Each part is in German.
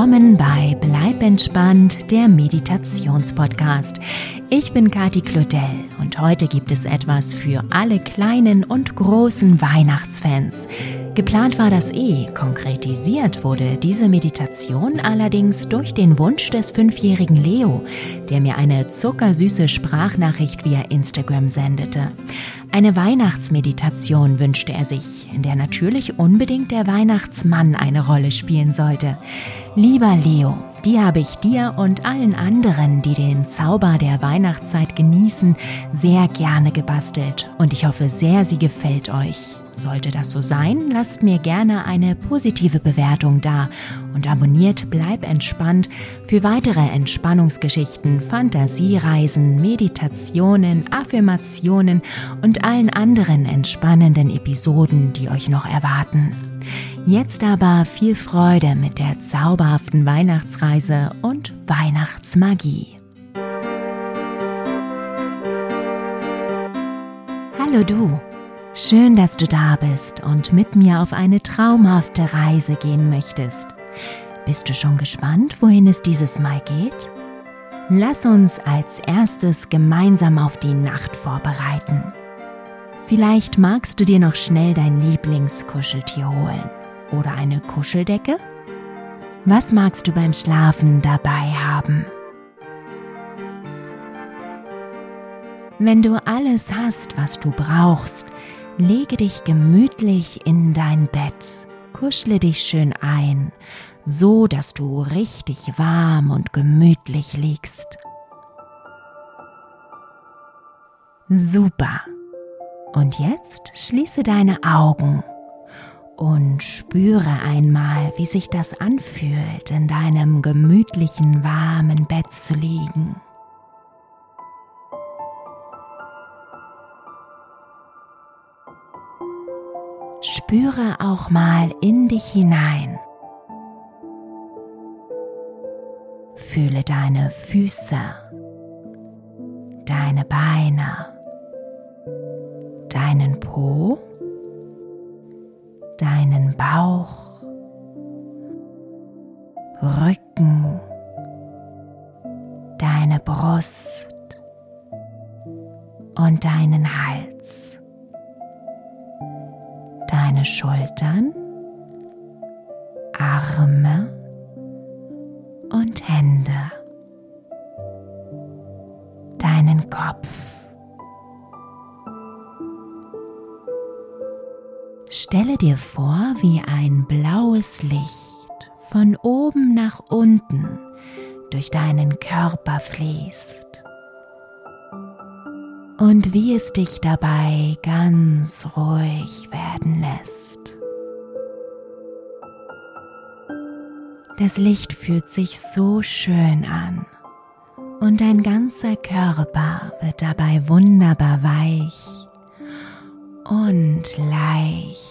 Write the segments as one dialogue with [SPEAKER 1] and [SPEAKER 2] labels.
[SPEAKER 1] Willkommen bei Bleib entspannt, der Meditationspodcast. Ich bin Kati Claudel und heute gibt es etwas für alle kleinen und großen Weihnachtsfans. Geplant war das eh, konkretisiert wurde diese Meditation allerdings durch den Wunsch des fünfjährigen Leo, der mir eine zuckersüße Sprachnachricht via Instagram sendete. Eine Weihnachtsmeditation wünschte er sich, in der natürlich unbedingt der Weihnachtsmann eine Rolle spielen sollte. Lieber Leo, die habe ich dir und allen anderen, die den Zauber der Weihnachtszeit genießen, sehr gerne gebastelt und ich hoffe sehr, sie gefällt euch. Sollte das so sein, lasst mir gerne eine positive Bewertung da und abonniert Bleib entspannt für weitere Entspannungsgeschichten, Fantasiereisen, Meditationen, Affirmationen und allen anderen entspannenden Episoden, die euch noch erwarten. Jetzt aber viel Freude mit der zauberhaften Weihnachtsreise und Weihnachtsmagie. Hallo du! Schön, dass du da bist und mit mir auf eine traumhafte Reise gehen möchtest. Bist du schon gespannt, wohin es dieses Mal geht? Lass uns als erstes gemeinsam auf die Nacht vorbereiten. Vielleicht magst du dir noch schnell dein Lieblingskuscheltier holen oder eine Kuscheldecke? Was magst du beim Schlafen dabei haben? Wenn du alles hast, was du brauchst, Lege dich gemütlich in dein Bett, kuschle dich schön ein, so dass du richtig warm und gemütlich liegst. Super. Und jetzt schließe deine Augen und spüre einmal, wie sich das anfühlt, in deinem gemütlichen, warmen Bett zu liegen. Spüre auch mal in dich hinein. Fühle deine Füße, deine Beine, deinen Po, deinen Bauch, Rücken, deine Brust und deinen Hals deine Schultern, Arme und Hände, deinen Kopf. Stelle dir vor, wie ein blaues Licht von oben nach unten durch deinen Körper fließt und wie es dich dabei ganz ruhig werden lässt. Das Licht fühlt sich so schön an und dein ganzer Körper wird dabei wunderbar weich und leicht.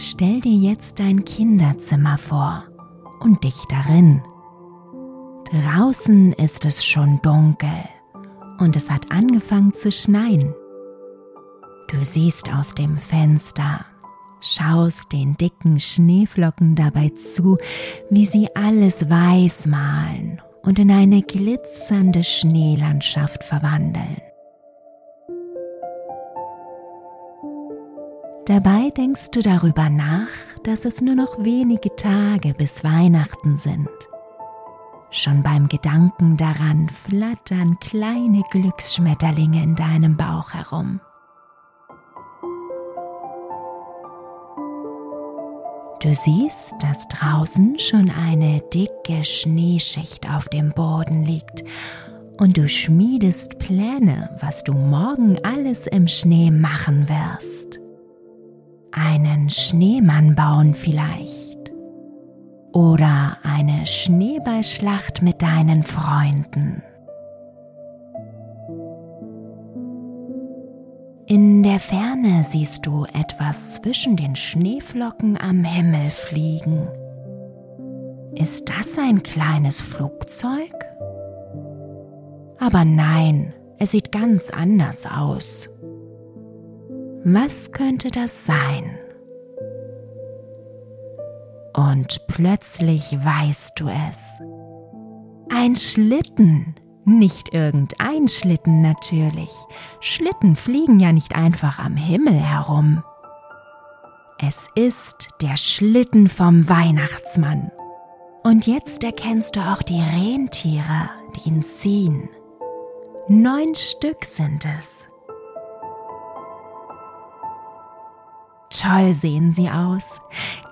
[SPEAKER 1] Stell dir jetzt dein Kinderzimmer vor und dich darin. Draußen ist es schon dunkel und es hat angefangen zu schneien. Du siehst aus dem Fenster, schaust den dicken Schneeflocken dabei zu, wie sie alles weiß malen und in eine glitzernde Schneelandschaft verwandeln. Dabei denkst du darüber nach, dass es nur noch wenige Tage bis Weihnachten sind. Schon beim Gedanken daran flattern kleine Glücksschmetterlinge in deinem Bauch herum. Du siehst, dass draußen schon eine dicke Schneeschicht auf dem Boden liegt und du schmiedest Pläne, was du morgen alles im Schnee machen wirst einen Schneemann bauen vielleicht. Oder eine Schneeballschlacht mit deinen Freunden. In der Ferne siehst du etwas zwischen den Schneeflocken am Himmel fliegen. Ist das ein kleines Flugzeug? Aber nein, es sieht ganz anders aus. Was könnte das sein? Und plötzlich weißt du es. Ein Schlitten. Nicht irgendein Schlitten natürlich. Schlitten fliegen ja nicht einfach am Himmel herum. Es ist der Schlitten vom Weihnachtsmann. Und jetzt erkennst du auch die Rentiere, die ihn ziehen. Neun Stück sind es. Toll sehen sie aus.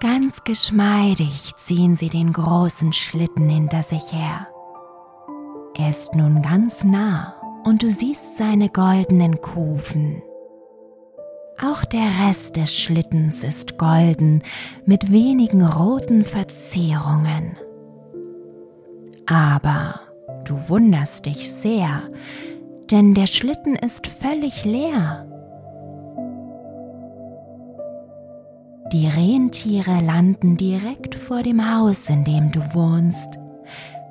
[SPEAKER 1] Ganz geschmeidig ziehen sie den großen Schlitten hinter sich her. Er ist nun ganz nah und du siehst seine goldenen Kufen. Auch der Rest des Schlittens ist golden mit wenigen roten Verzierungen. Aber du wunderst dich sehr, denn der Schlitten ist völlig leer. Die Rentiere landen direkt vor dem Haus, in dem du wohnst.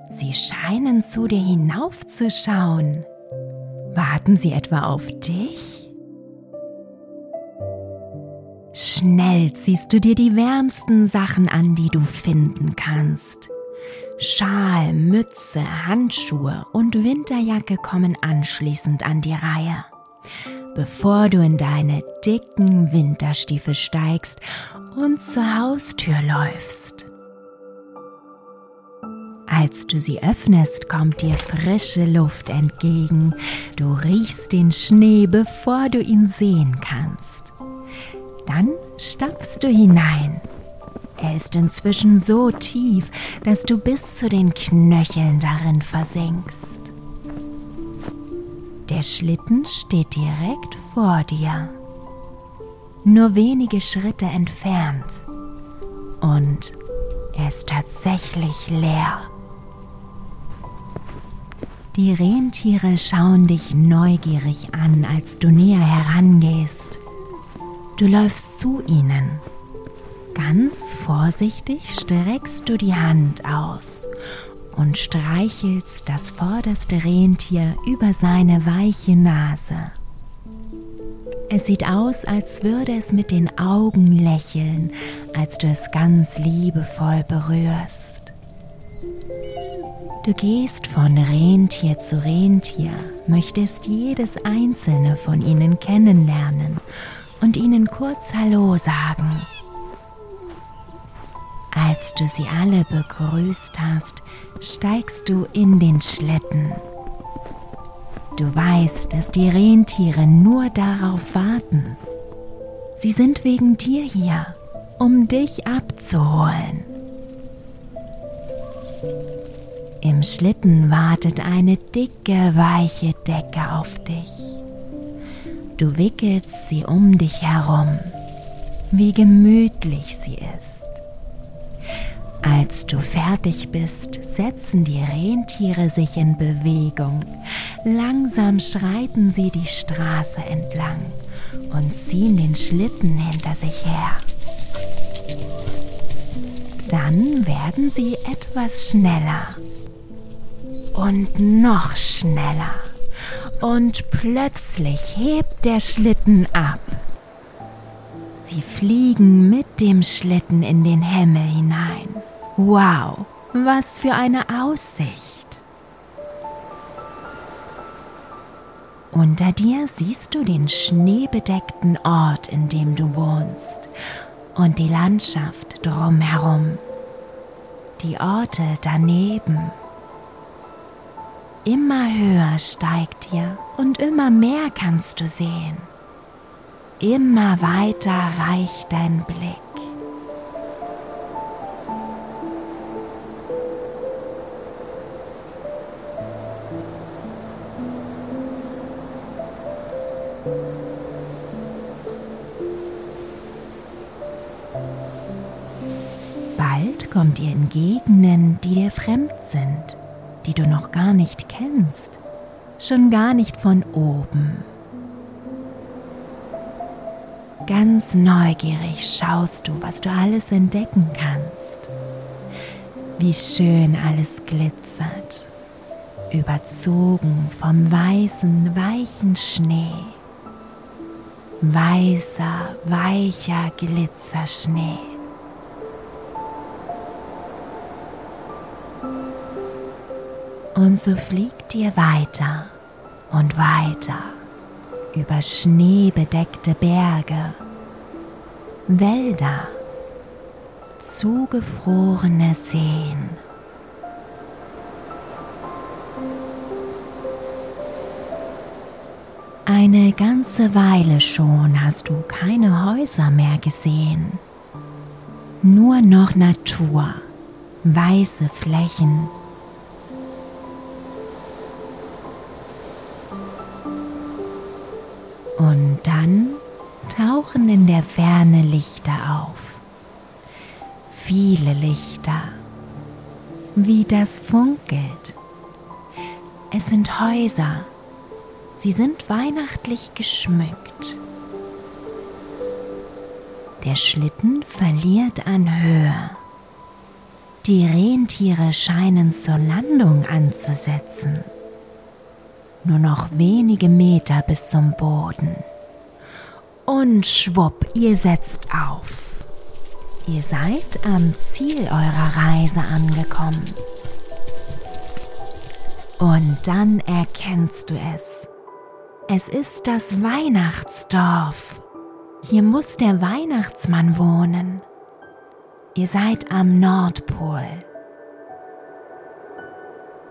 [SPEAKER 1] Sie scheinen zu dir hinaufzuschauen. Warten sie etwa auf dich? Schnell ziehst du dir die wärmsten Sachen an, die du finden kannst. Schal, Mütze, Handschuhe und Winterjacke kommen anschließend an die Reihe, bevor du in deine dicken Winterstiefel steigst und zur Haustür läufst. Als du sie öffnest, kommt dir frische Luft entgegen. Du riechst den Schnee, bevor du ihn sehen kannst. Dann stapfst du hinein. Er ist inzwischen so tief, dass du bis zu den Knöcheln darin versinkst. Der Schlitten steht direkt vor dir, nur wenige Schritte entfernt. Und er ist tatsächlich leer. Die Rentiere schauen dich neugierig an, als du näher herangehst. Du läufst zu ihnen. Ganz vorsichtig streckst du die Hand aus und streichelst das vorderste Rentier über seine weiche Nase. Es sieht aus, als würde es mit den Augen lächeln, als du es ganz liebevoll berührst. Du gehst von Rentier zu Rentier, möchtest jedes einzelne von ihnen kennenlernen und ihnen kurz Hallo sagen. Als du sie alle begrüßt hast, steigst du in den Schlitten. Du weißt, dass die Rentiere nur darauf warten. Sie sind wegen dir hier, um dich abzuholen. Im Schlitten wartet eine dicke, weiche Decke auf dich. Du wickelst sie um dich herum, wie gemütlich sie ist. Als du fertig bist, setzen die Rentiere sich in Bewegung. Langsam schreiten sie die Straße entlang und ziehen den Schlitten hinter sich her. Dann werden sie etwas schneller und noch schneller. Und plötzlich hebt der Schlitten ab. Sie fliegen mit dem Schlitten in den Himmel hinein. Wow, was für eine Aussicht. Unter dir siehst du den schneebedeckten Ort, in dem du wohnst, und die Landschaft drumherum, die Orte daneben Immer höher steigt ihr und immer mehr kannst du sehen. Immer weiter reicht dein Blick. Gegenden, die dir fremd sind die du noch gar nicht kennst, schon gar nicht von oben. Ganz neugierig schaust du, was du alles entdecken kannst. Wie schön alles glitzert, überzogen vom weißen, weichen Schnee. Weißer, weicher Glitzerschnee. Und so fliegt ihr weiter und weiter über schneebedeckte Berge, Wälder, zugefrorene Seen. Eine ganze Weile schon hast du keine Häuser mehr gesehen, nur noch Natur, weiße Flächen tauchen in der Ferne Lichter auf. Viele Lichter, wie das funkelt. Es sind Häuser, sie sind weihnachtlich geschmückt. Der Schlitten verliert an Höhe. Die Rentiere scheinen zur Landung anzusetzen nur noch wenige Meter bis zum Boden. Und schwupp, ihr setzt auf. Ihr seid am Ziel eurer Reise angekommen. Und dann erkennst du es. Es ist das Weihnachtsdorf. Hier muss der Weihnachtsmann wohnen. Ihr seid am Nordpol.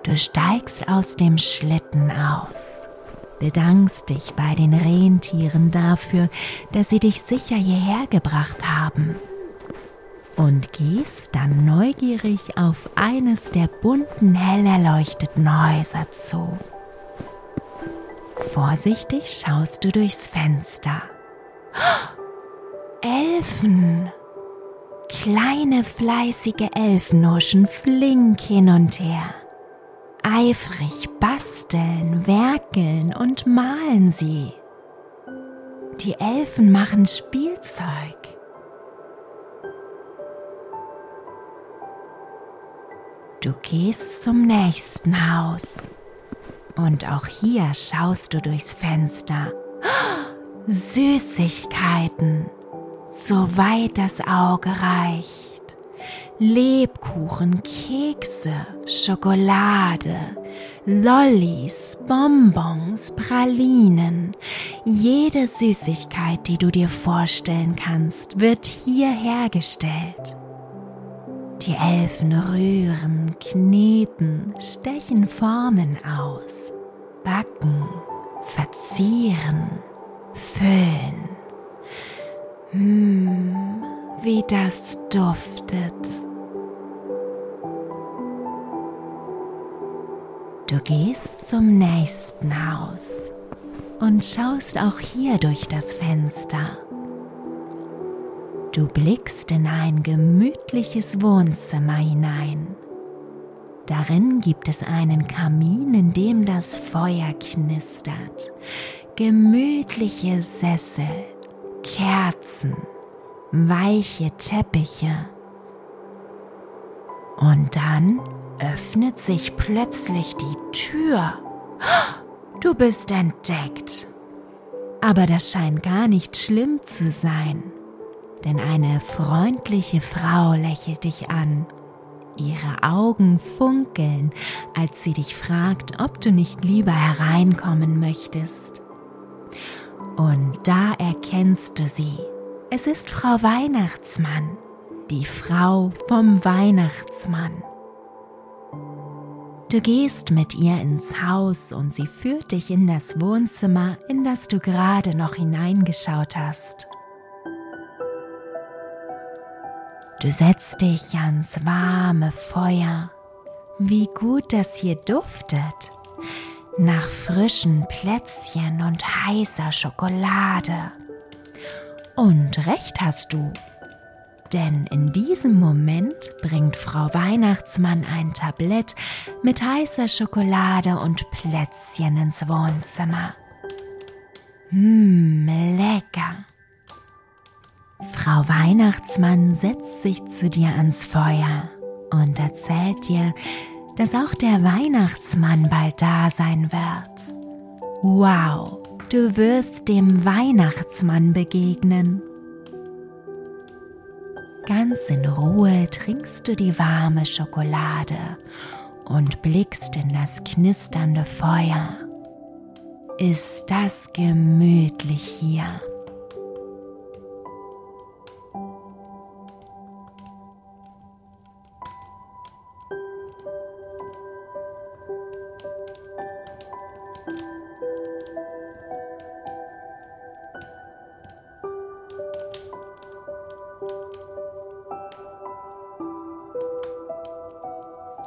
[SPEAKER 1] Du steigst aus dem Schlitten aus, bedankst dich bei den Rentieren dafür, dass sie dich sicher hierher gebracht haben und gehst dann neugierig auf eines der bunten, hell erleuchteten Häuser zu. Vorsichtig schaust du durchs Fenster. Elfen! Kleine fleißige Elfen huschen flink hin und her. Eifrig basteln, werkeln und malen sie. Die Elfen machen Spielzeug. Du gehst zum nächsten Haus und auch hier schaust du durchs Fenster. Süßigkeiten, soweit das Auge reicht. Lebkuchen, Kekse, Schokolade, Lollis, Bonbons, Pralinen. Jede Süßigkeit, die du dir vorstellen kannst, wird hier hergestellt. Die Elfen rühren, kneten, stechen Formen aus, backen, verzieren, füllen. Mmh, wie das duftet. Du gehst zum nächsten Haus und schaust auch hier durch das Fenster. Du blickst in ein gemütliches Wohnzimmer hinein. Darin gibt es einen Kamin, in dem das Feuer knistert, gemütliche Sessel, Kerzen, weiche Teppiche. Und dann öffnet sich plötzlich die Tür. Du bist entdeckt. Aber das scheint gar nicht schlimm zu sein, denn eine freundliche Frau lächelt dich an. Ihre Augen funkeln, als sie dich fragt, ob du nicht lieber hereinkommen möchtest. Und da erkennst du sie. Es ist Frau Weihnachtsmann, die Frau vom Weihnachtsmann. Du gehst mit ihr ins Haus und sie führt dich in das Wohnzimmer, in das du gerade noch hineingeschaut hast. Du setzt dich ans warme Feuer. Wie gut das hier duftet. Nach frischen Plätzchen und heißer Schokolade. Und recht hast du, denn in diesem Moment bringt Frau Weihnachtsmann ein Tablett mit heißer Schokolade und Plätzchen ins Wohnzimmer. Mmm, lecker. Frau Weihnachtsmann setzt sich zu dir ans Feuer und erzählt dir, dass auch der Weihnachtsmann bald da sein wird. Wow, du wirst dem Weihnachtsmann begegnen. Ganz in Ruhe trinkst du die warme Schokolade und blickst in das knisternde Feuer. Ist das gemütlich hier?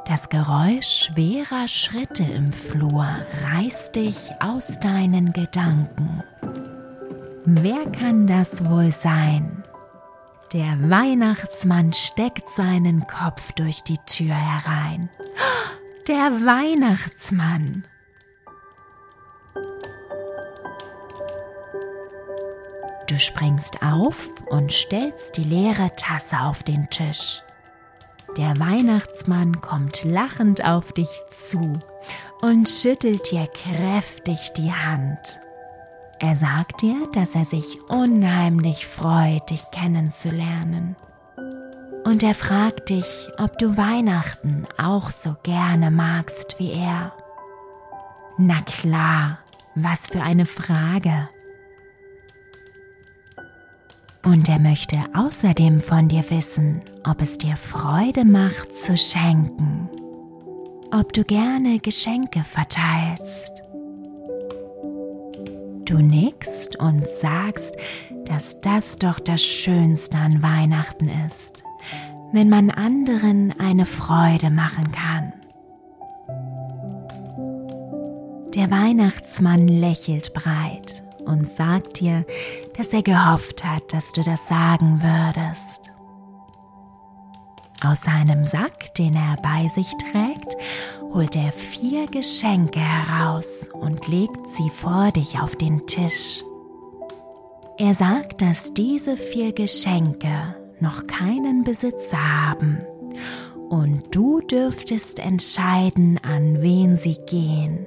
[SPEAKER 1] Das Geräusch schwerer Schritte im Flur reißt dich aus deinen Gedanken. Wer kann das wohl sein? Der Weihnachtsmann steckt seinen Kopf durch die Tür herein. Der Weihnachtsmann! Du springst auf und stellst die leere Tasse auf den Tisch. Der Weihnachtsmann kommt lachend auf dich zu und schüttelt dir kräftig die Hand. Er sagt dir, dass er sich unheimlich freut, dich kennenzulernen. Und er fragt dich, ob du Weihnachten auch so gerne magst wie er. Na klar, was für eine Frage. Und er möchte außerdem von dir wissen, ob es dir Freude macht zu schenken, ob du gerne Geschenke verteilst. Du nickst und sagst, dass das doch das Schönste an Weihnachten ist, wenn man anderen eine Freude machen kann. Der Weihnachtsmann lächelt breit und sagt dir, dass er gehofft hat, dass du das sagen würdest. Aus seinem Sack, den er bei sich trägt, holt er vier Geschenke heraus und legt sie vor dich auf den Tisch. Er sagt, dass diese vier Geschenke noch keinen Besitzer haben und du dürftest entscheiden, an wen sie gehen.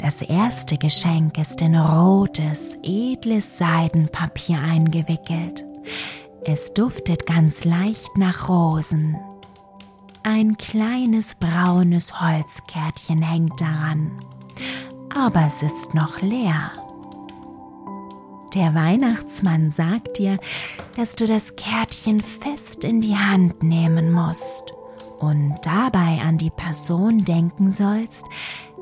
[SPEAKER 1] Das erste Geschenk ist in rotes, edles Seidenpapier eingewickelt. Es duftet ganz leicht nach Rosen. Ein kleines braunes Holzkärtchen hängt daran, aber es ist noch leer. Der Weihnachtsmann sagt dir, dass du das Kärtchen fest in die Hand nehmen musst und dabei an die Person denken sollst,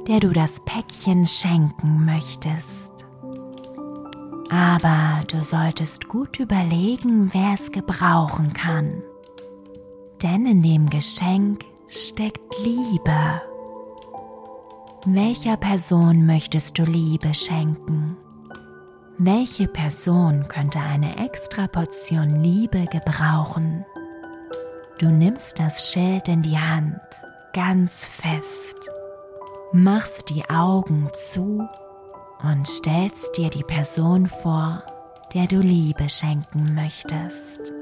[SPEAKER 1] der du das Päckchen schenken möchtest. Aber du solltest gut überlegen, wer es gebrauchen kann. Denn in dem Geschenk steckt Liebe. Welcher Person möchtest du Liebe schenken? Welche Person könnte eine extra Portion Liebe gebrauchen? Du nimmst das Schild in die Hand, ganz fest machst die Augen zu und stellst dir die Person vor, der du Liebe schenken möchtest.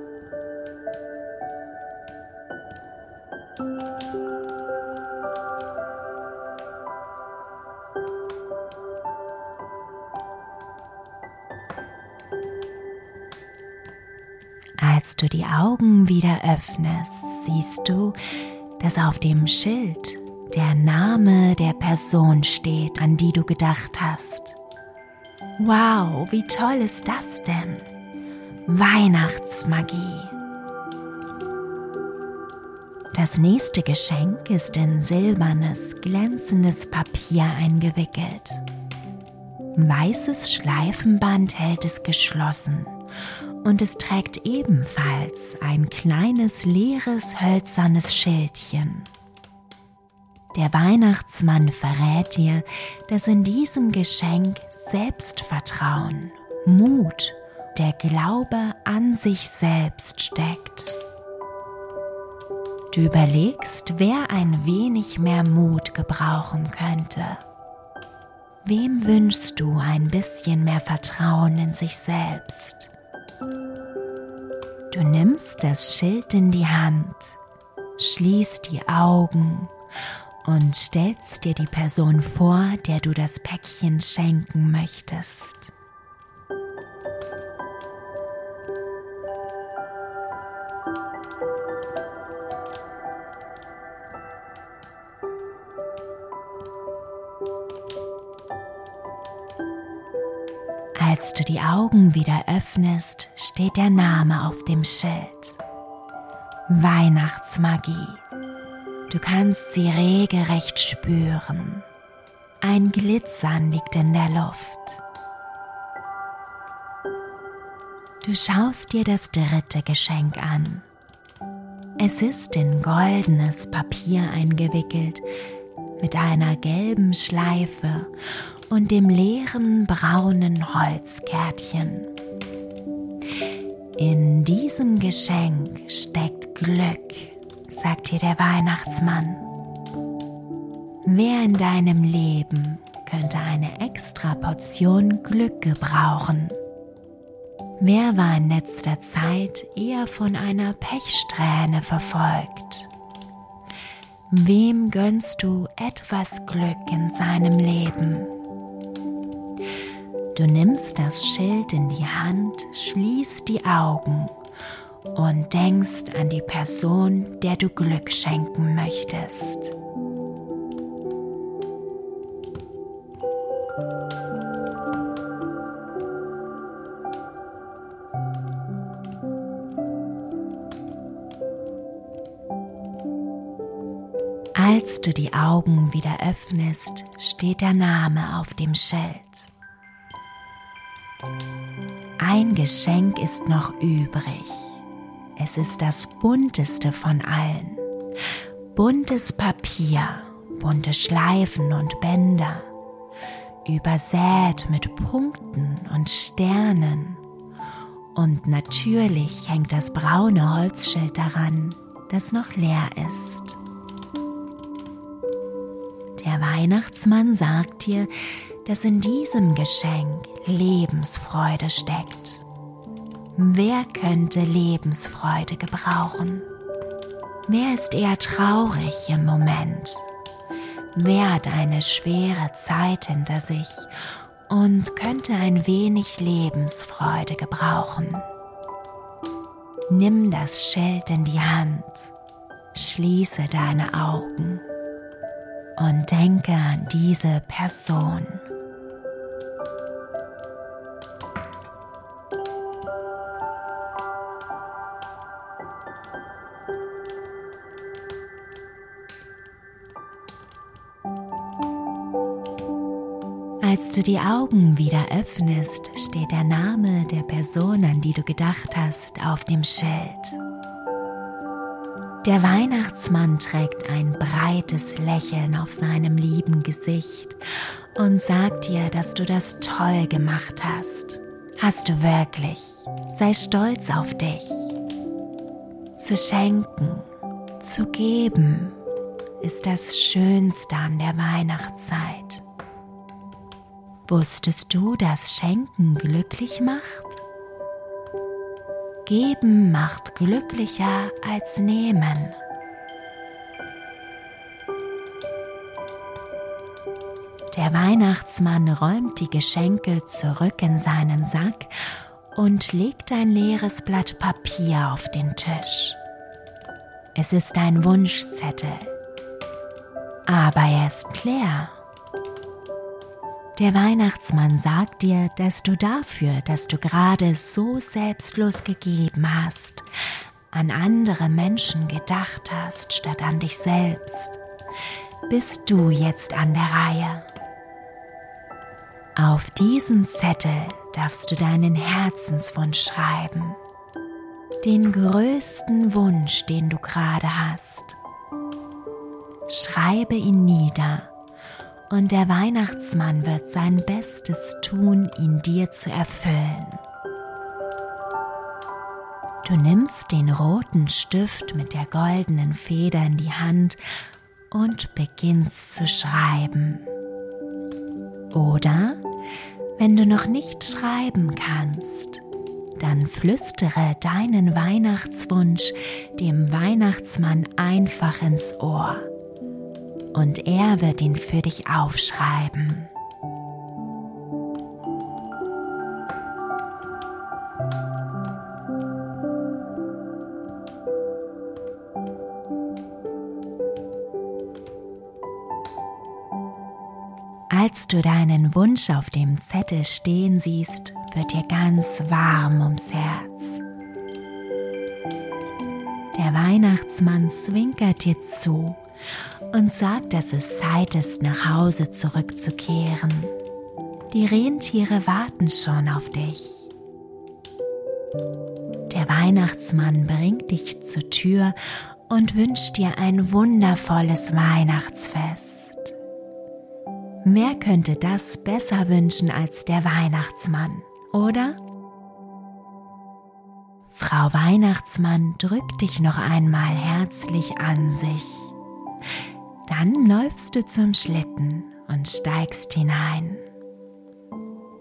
[SPEAKER 1] Als du die Augen wieder öffnest, siehst du, dass auf dem Schild der Name der Person steht, an die du gedacht hast. Wow, wie toll ist das denn? Weihnachtsmagie. Das nächste Geschenk ist in silbernes, glänzendes Papier eingewickelt. Weißes Schleifenband hält es geschlossen und es trägt ebenfalls ein kleines leeres hölzernes Schildchen. Der Weihnachtsmann verrät dir, dass in diesem Geschenk Selbstvertrauen, Mut, der Glaube an sich selbst steckt. Du überlegst, wer ein wenig mehr Mut gebrauchen könnte. Wem wünschst du ein bisschen mehr Vertrauen in sich selbst? Du nimmst das Schild in die Hand, schließt die Augen und stellst dir die Person vor, der du das Päckchen schenken möchtest. Als du die Augen wieder öffnest, steht der Name auf dem Schild. Weihnachtsmagie. Du kannst sie regelrecht spüren. Ein Glitzern liegt in der Luft. Du schaust dir das dritte Geschenk an. Es ist in goldenes Papier eingewickelt mit einer gelben Schleife und dem leeren braunen Holzkärtchen. In diesem Geschenk steckt Glück, sagt dir der Weihnachtsmann. Wer in deinem Leben könnte eine extra Portion Glück gebrauchen? Wer war in letzter Zeit eher von einer Pechsträhne verfolgt? Wem gönnst du etwas Glück in seinem Leben? Du nimmst das Schild in die Hand, schließt die Augen und denkst an die Person, der du Glück schenken möchtest. Als du die Augen wieder öffnest, steht der Name auf dem Schild. Ein Geschenk ist noch übrig. Es ist das bunteste von allen. Buntes Papier, bunte Schleifen und Bänder, übersät mit Punkten und Sternen. Und natürlich hängt das braune Holzschild daran, das noch leer ist. Der Weihnachtsmann sagt dir, dass in diesem Geschenk Lebensfreude steckt. Wer könnte Lebensfreude gebrauchen? Wer ist eher traurig im Moment? Wer hat eine schwere Zeit hinter sich und könnte ein wenig Lebensfreude gebrauchen? Nimm das Schild in die Hand, schließe deine Augen und denke an diese Person. Als du die Augen wieder öffnest, steht der Name der Person, an die du gedacht hast, auf dem Schild. Der Weihnachtsmann trägt ein breites Lächeln auf seinem lieben Gesicht und sagt dir, dass du das toll gemacht hast. Hast du wirklich. Sei stolz auf dich. Zu schenken, zu geben, ist das Schönste an der Weihnachtszeit. Wusstest du, dass Schenken glücklich macht? Geben macht glücklicher als nehmen. Der Weihnachtsmann räumt die Geschenke zurück in seinen Sack und legt ein leeres Blatt Papier auf den Tisch. Es ist ein Wunschzettel, aber er ist leer. Der Weihnachtsmann sagt dir, dass du dafür, dass du gerade so selbstlos gegeben hast, an andere Menschen gedacht hast statt an dich selbst, bist du jetzt an der Reihe. Auf diesen Zettel darfst du deinen Herzenswunsch schreiben, den größten Wunsch, den du gerade hast. Schreibe ihn nieder und der Weihnachtsmann wird sein Bestes tun, ihn dir zu erfüllen. Du nimmst den roten Stift mit der goldenen Feder in die Hand und beginnst zu schreiben. Oder wenn du noch nicht schreiben kannst, dann flüstere deinen Weihnachtswunsch dem Weihnachtsmann einfach ins Ohr und er wird ihn für dich aufschreiben. Als du deinen Wunsch auf dem Zettel stehen siehst, wird dir ganz warm ums Herz. Der Weihnachtsmann zwinkert dir zu und sagt, dass es Zeit ist, nach Hause zurückzukehren. Die Rentiere warten schon auf dich. Der Weihnachtsmann bringt dich zur Tür und wünscht dir ein wundervolles Weihnachtsfest. Wer könnte das besser wünschen als der Weihnachtsmann, oder? Frau Weihnachtsmann drückt dich noch einmal herzlich an sich. Dann läufst du zum Schlitten und steigst hinein.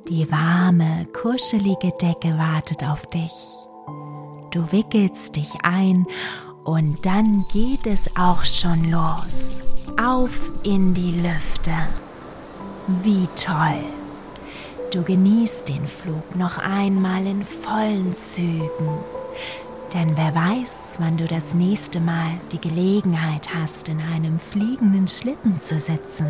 [SPEAKER 1] Die warme, kuschelige Decke wartet auf dich. Du wickelst dich ein und dann geht es auch schon los. Auf in die Lüfte. Wie toll! Du genießt den Flug noch einmal in vollen Zügen. Denn wer weiß, wann du das nächste Mal die Gelegenheit hast, in einem fliegenden Schlitten zu sitzen.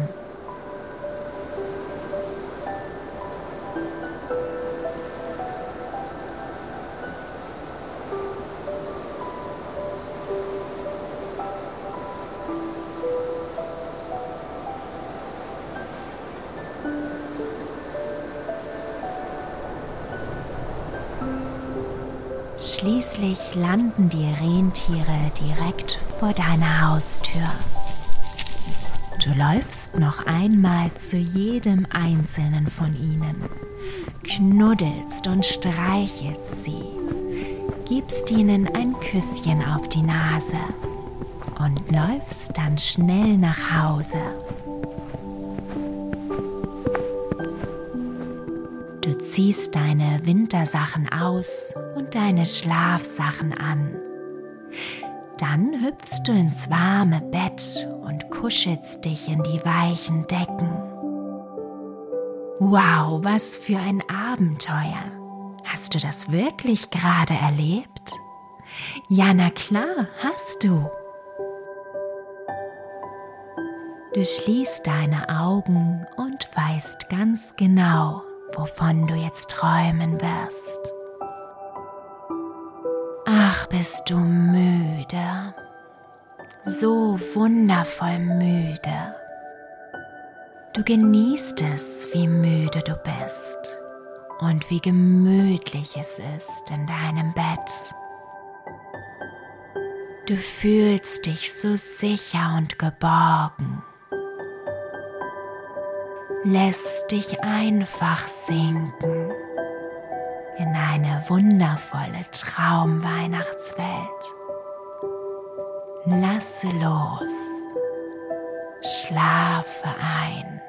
[SPEAKER 1] Schließlich landen die Rentiere direkt vor deiner Haustür. Du läufst noch einmal zu jedem einzelnen von ihnen, knuddelst und streichelst sie, gibst ihnen ein Küsschen auf die Nase und läufst dann schnell nach Hause. Du ziehst deine Wintersachen aus deine Schlafsachen an. Dann hüpfst du ins warme Bett und kuschelst dich in die weichen Decken. Wow, was für ein Abenteuer. Hast du das wirklich gerade erlebt? Ja, na klar, hast du. Du schließt deine Augen und weißt ganz genau, wovon du jetzt träumen wirst. Ach, bist du müde, so wundervoll müde. Du genießt es, wie müde du bist und wie gemütlich es ist in deinem Bett. Du fühlst dich so sicher und geborgen. Lässt dich einfach sinken in eine wundervolle Traumweihnachtswelt. Lasse los, schlafe ein.